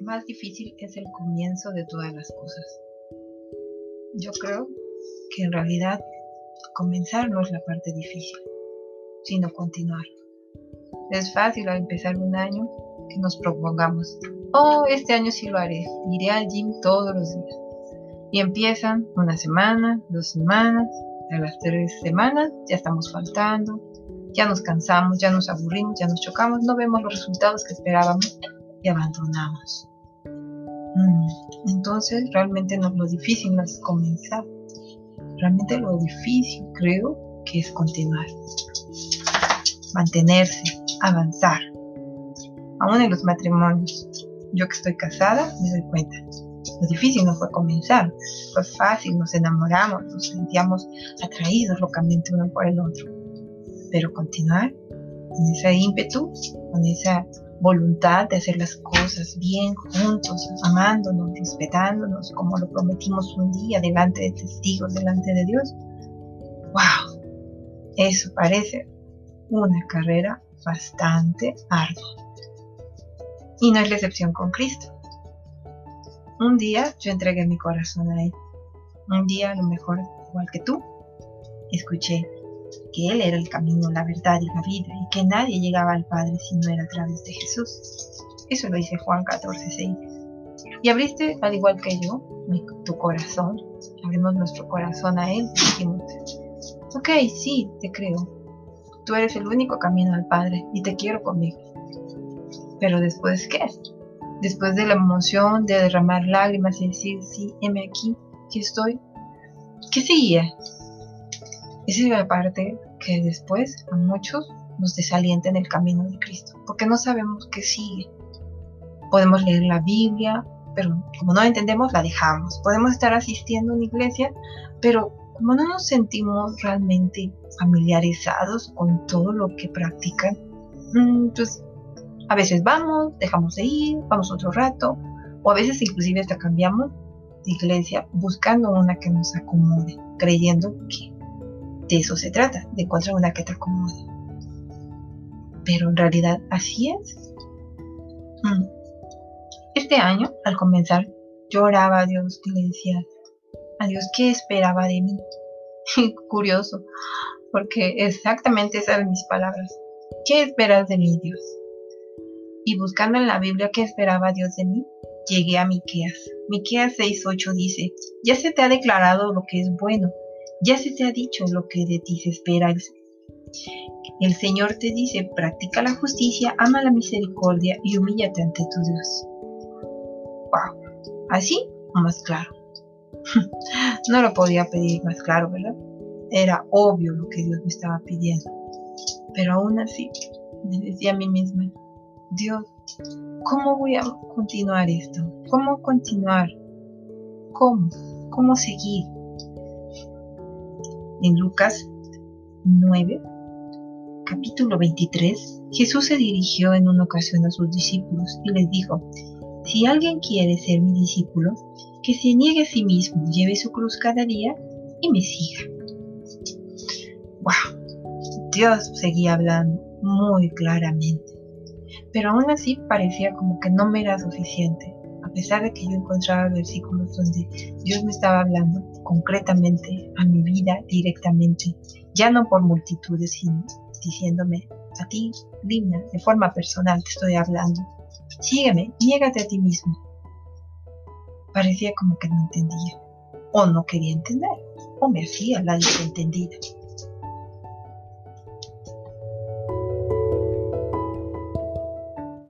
más difícil es el comienzo de todas las cosas. Yo creo que en realidad comenzar no es la parte difícil, sino continuar. Es fácil al empezar un año que nos propongamos, oh, este año sí lo haré, iré al gym todos los días. Y empiezan una semana, dos semanas, a las tres semanas ya estamos faltando, ya nos cansamos, ya nos aburrimos, ya nos chocamos, no vemos los resultados que esperábamos y abandonamos. Mm, entonces realmente no, lo difícil no es comenzar, realmente lo difícil creo que es continuar, mantenerse, avanzar. Aún en los matrimonios, yo que estoy casada me doy cuenta. Lo difícil no fue comenzar, fue fácil, nos enamoramos, nos sentíamos atraídos locamente uno por el otro. Pero continuar con ese ímpetu, con esa voluntad de hacer las cosas bien juntos, amándonos, respetándonos, como lo prometimos un día delante de testigos, delante de Dios. ¡Wow! Eso parece una carrera bastante ardua. Y no es la excepción con Cristo. Un día yo entregué mi corazón a Él. Un día, a lo mejor, igual que tú, escuché que Él era el camino, la verdad y la vida, y que nadie llegaba al Padre si no era a través de Jesús. Eso lo dice Juan 14, 6. Y abriste, al igual que yo, tu corazón, abrimos nuestro corazón a Él y dijimos, ok, sí, te creo. Tú eres el único camino al Padre y te quiero conmigo. Pero después, ¿qué? Después de la emoción, de derramar lágrimas y decir, sí, heme aquí, aquí estoy. ¿Qué seguía? Esa es la parte que después a muchos nos desalienta en el camino de Cristo, porque no sabemos qué sigue. Podemos leer la Biblia, pero como no entendemos, la dejamos. Podemos estar asistiendo a una iglesia, pero como no nos sentimos realmente familiarizados con todo lo que practican, mm, pues a veces vamos, dejamos de ir, vamos otro rato, o a veces inclusive hasta cambiamos de iglesia buscando una que nos acomode, creyendo que de eso se trata, de encontrar una que te acomode. Pero en realidad así es. Mm. Este año, al comenzar, yo oraba a Dios y le a Dios, ¿qué esperaba de mí? Curioso, porque exactamente esas eran mis palabras. ¿Qué esperas de mí, Dios? Y buscando en la Biblia qué esperaba Dios de mí, llegué a Miqueas. Miqueas 6:8 dice, "Ya se te ha declarado lo que es bueno, ya se te ha dicho lo que de ti se espera. El Señor te dice, practica la justicia, ama la misericordia y humíllate ante tu Dios. Wow, así o más claro. no lo podía pedir más claro, ¿verdad? Era obvio lo que Dios me estaba pidiendo. Pero aún así, me decía a mí misma, Dios, ¿cómo voy a continuar esto? ¿Cómo continuar? ¿Cómo? ¿Cómo seguir? En Lucas 9, capítulo 23, Jesús se dirigió en una ocasión a sus discípulos y les dijo, si alguien quiere ser mi discípulo, que se niegue a sí mismo, lleve su cruz cada día y me siga. ¡Wow! Dios seguía hablando muy claramente, pero aún así parecía como que no me era suficiente a pesar de que yo encontraba versículos donde Dios me estaba hablando concretamente a mi vida directamente, ya no por multitudes, sino diciéndome, a ti, Lina, de forma personal te estoy hablando. Sígueme, niégate a ti mismo. Parecía como que no entendía, o no quería entender, o me hacía la desentendida.